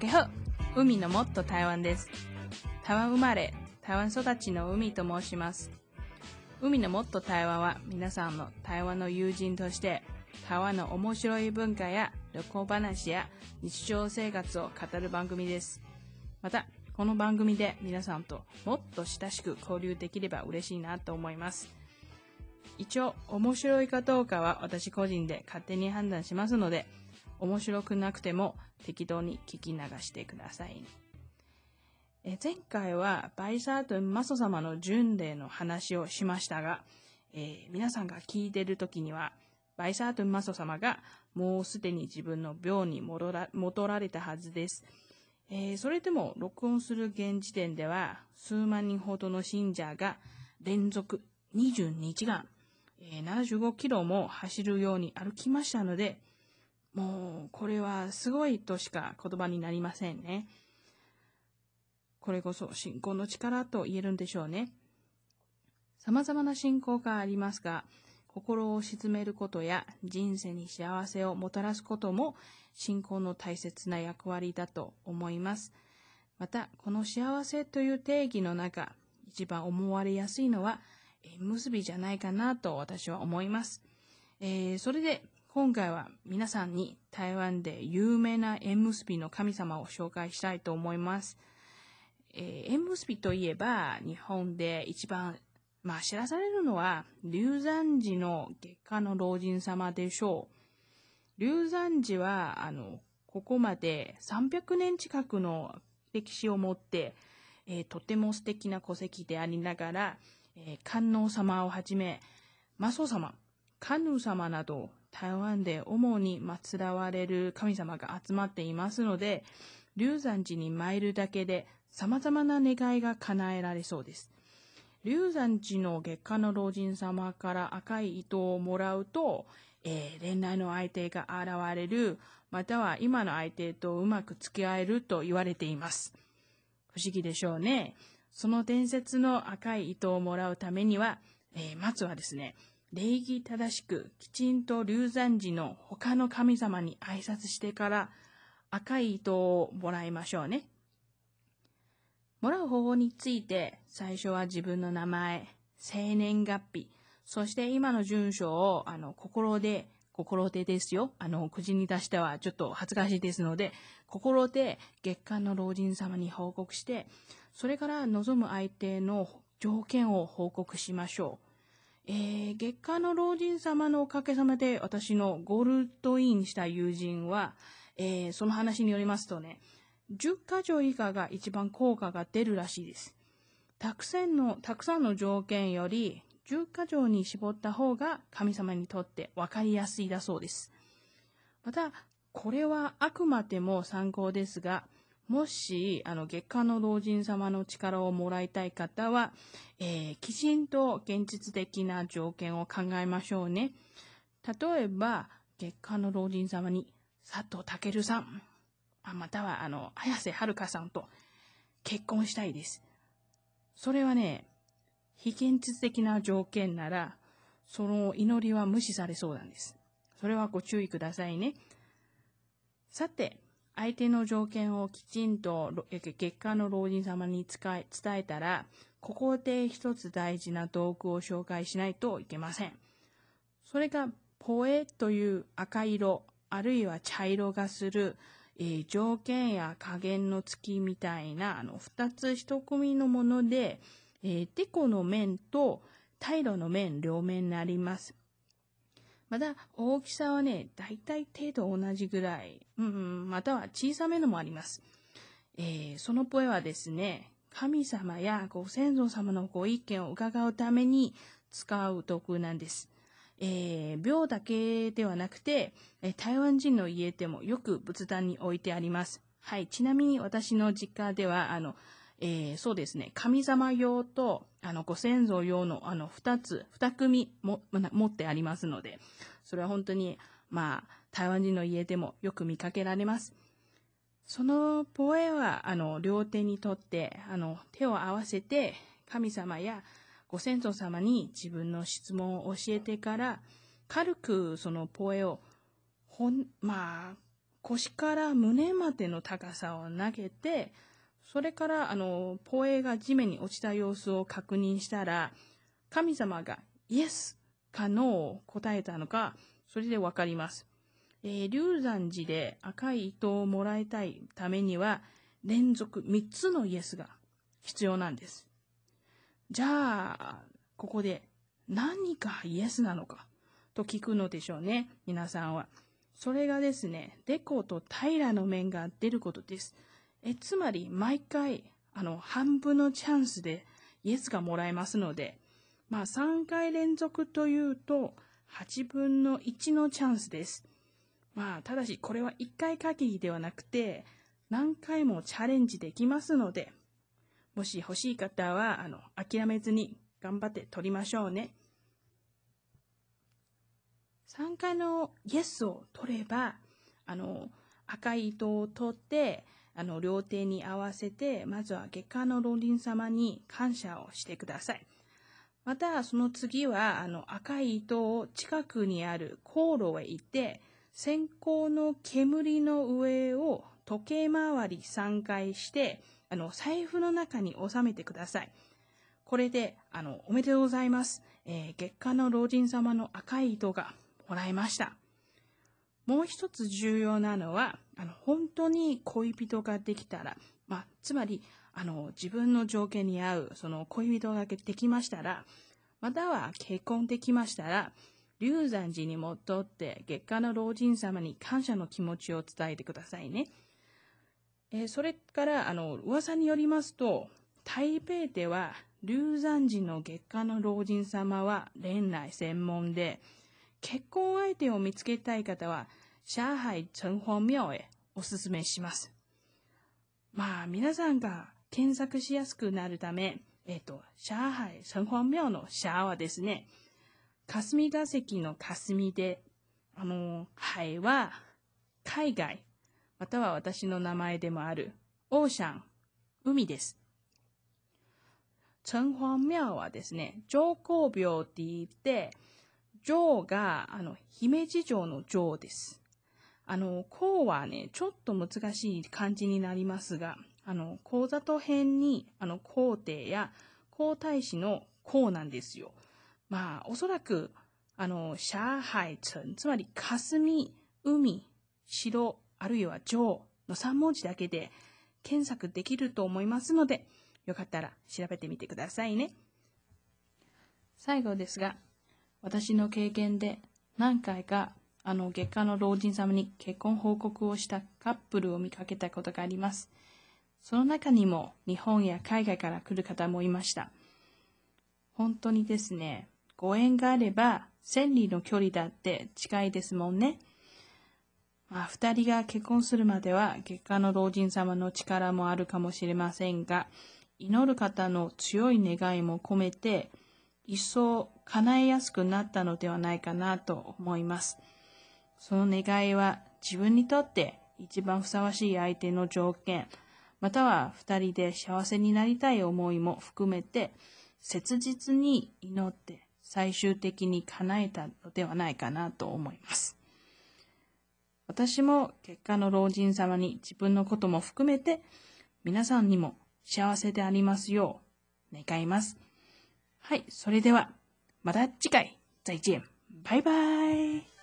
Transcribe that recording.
大家好、海のもっと台湾です。台湾生まれ、台湾育ちの海と申します。海のもっと台湾は皆さんの台湾の友人として、台湾の面白い文化や旅行話や日常生活を語る番組です。また、この番組で皆さんともっと親しく交流できれば嬉しいなと思います。一応、面白いかどうかは私個人で勝手に判断しますので、面白くなくても適当に聞き流してください。え前回はバイサートンマソ様の巡礼の話をしましたが、えー皆さんが聞いてる時には、バイサートンマソ様がもうすでに自分の病に戻ら戻られたはずです。えーそれでも録音する現時点では数万人ほどの信者が連続22時間、えー75キロも走るように歩きましたので、もうこれはすごいとしか言葉になりませんね。これこそ信仰の力と言えるんでしょうね。様々な信仰がありますが、心を鎮めることや人生に幸せをもたらすことも信仰の大切な役割だと思います。また、この幸せという定義の中、一番思われやすいのは、縁結びじゃないかなと私は思います。えーそれで今回は皆さんに台湾で有名な縁結びの神様を紹介したいと思います。えー縁結びといえば日本で一番、まあ、知らされるのは龍山寺の月下の老人様でしょう。龍山寺はあのここまで300年近くの歴史を持って、えーとても素敵な戸籍でありながら、えー観音様をはじめ、マソ様、カヌー様など、台湾で主に祀られる神様が集まっていますので、龍山寺に参るだけで様々な願いが叶えられそうです。龍山寺の月下の老人様から赤い糸をもらうと、えー恋愛の相手が現れる、または今の相手とうまく付き合えると言われています。不思議でしょうね。その伝説の赤い糸をもらうためには、えーまずはですね、礼儀正しくきちんと龍山寺の他の神様に挨拶してから赤い糸をもらいましょうね。もらう方法について最初は自分の名前、生年月日、そして今の住所をあの心で、心でですよ。あの、口に出してはちょっと恥ずかしいですので、心で月間の老人様に報告して、それから望む相手の条件を報告しましょう。えー月下の老人様のおかげさまで私のゴールドインした友人は、えーその話によりますとね、10箇条以下が一番効果が出るらしいです。たくさんの、たくさんの条件より10箇条に絞った方が神様にとって分かりやすいだそうです。また、これはあくまでも参考ですが、もし、あの、月下の老人様の力をもらいたい方は、えーきちんと現実的な条件を考えましょうね。例えば、月下の老人様に佐藤健さん、または、あの、綾瀬はるかさんと結婚したいです。それはね、非現実的な条件なら、その祈りは無視されそうなんです。それはご注意くださいね。さて、相手の条件をきちんとえ月下の老人様に伝えたら、ここで一つ大事な道具を紹介しないといけません。それが、ポエという赤色、あるいは茶色がする、えー条件や加減の月みたいな、あの、二つ一組のもので、えー、デコの面と平の面両面になります。また、大きさはね、だいたい程度同じぐらい、うんうん、または小さめのもあります。えーそのポエはですね、神様やご先祖様のご意見を伺うために使う道具なんです。えー、廟だけではなくて、台湾人の家でもよく仏壇に置いてあります。はい。ちなみに私の実家では、あの、えーそうですね、神様用と、あの、ご先祖用の、あの、二つ、二組も、持ってありますので、それは本当に、まあ、台湾人の家でもよく見かけられます。そのポエは、あの、両手に取って、あの、手を合わせて、神様やご先祖様に自分の質問を教えてから、軽くそのポエを、ほん、まあ、腰から胸までの高さを投げて、それからあのポエが地面に落ちた様子を確認したら、神様がイエスかノーを答えたのか、それでわかります。えー、龍山寺で赤い糸をもらいたいためには、連続3つのイエスが必要なんです。じゃあ、ここで何かイエスなのかと聞くのでしょうね、皆さんは。それがですね、デコと平の面が出ることです。えつまり、毎回、あの、半分のチャンスでイエスがもらえますので、まあ3回連続というと、8分の1のチャンスです。まあ、ただし、これは1回限りではなくて、何回もチャレンジできますので、もし欲しい方は、あの、諦めずに頑張って取りましょうね。3回のイエスを取れば、あの、赤い糸を取って、あの、両手に合わせて、まずは月間の老人様に感謝をしてください。また、その次は、あの、赤い糸を近くにある航路へ行って、線香の煙の上を時計回り3回して、あの、財布の中に収めてください。これで、あの、おめでとうございます。えー、月間の老人様の赤い糸がもらいました。もう一つ重要なのは、あの、本当に恋人ができたら、まあ、つまり、あの、自分の条件に合う、その恋人ができましたら、または結婚できましたら、龍山寺に戻って月下の老人様に感謝の気持ちを伝えてくださいね。えー、それから、あの、噂によりますと、台北では龍山寺の月下の老人様は恋愛専門で、結婚相手を見つけたい方は、上海城隍廟へおすすめします。まあ、皆さんが検索しやすくなるため、えっ、ー、と、上海城隍廟のシャーはですね、霞が関の霞で、あの、海は海外、または私の名前でもあるオーシャン、海です。城隍廟はですね、上皇廟って言って、城が、あの、姫路城の城です。あの、皇はね、ちょっと難しい漢字になりますが、あの、皇里編に、あの、皇帝や皇太子の皇なんですよ。まあ、おそらく、あの、上海城、つまり霞、海、城、あるいは城の3文字だけで検索できると思いますので、よかったら調べてみてくださいね。最後ですが、私の経験で何回かあの月下の老人様に結婚報告をしたカップルを見かけたことがあります。その中にも日本や海外から来る方もいました。本当にですね、ご縁があれば千里の距離だって近いですもんね。まあ、二人が結婚するまでは月下の老人様の力もあるかもしれませんが、祈る方の強い願いも込めて、一層叶えやすくなったのではないかなと思います。その願いは自分にとって一番ふさわしい相手の条件、または二人で幸せになりたい思いも含めて、切実に祈って最終的に叶えたのではないかなと思います。私も結果の老人様に自分のことも含めて皆さんにも幸せでありますよう願います。はい、それでは、また次回、再见。バイバイ。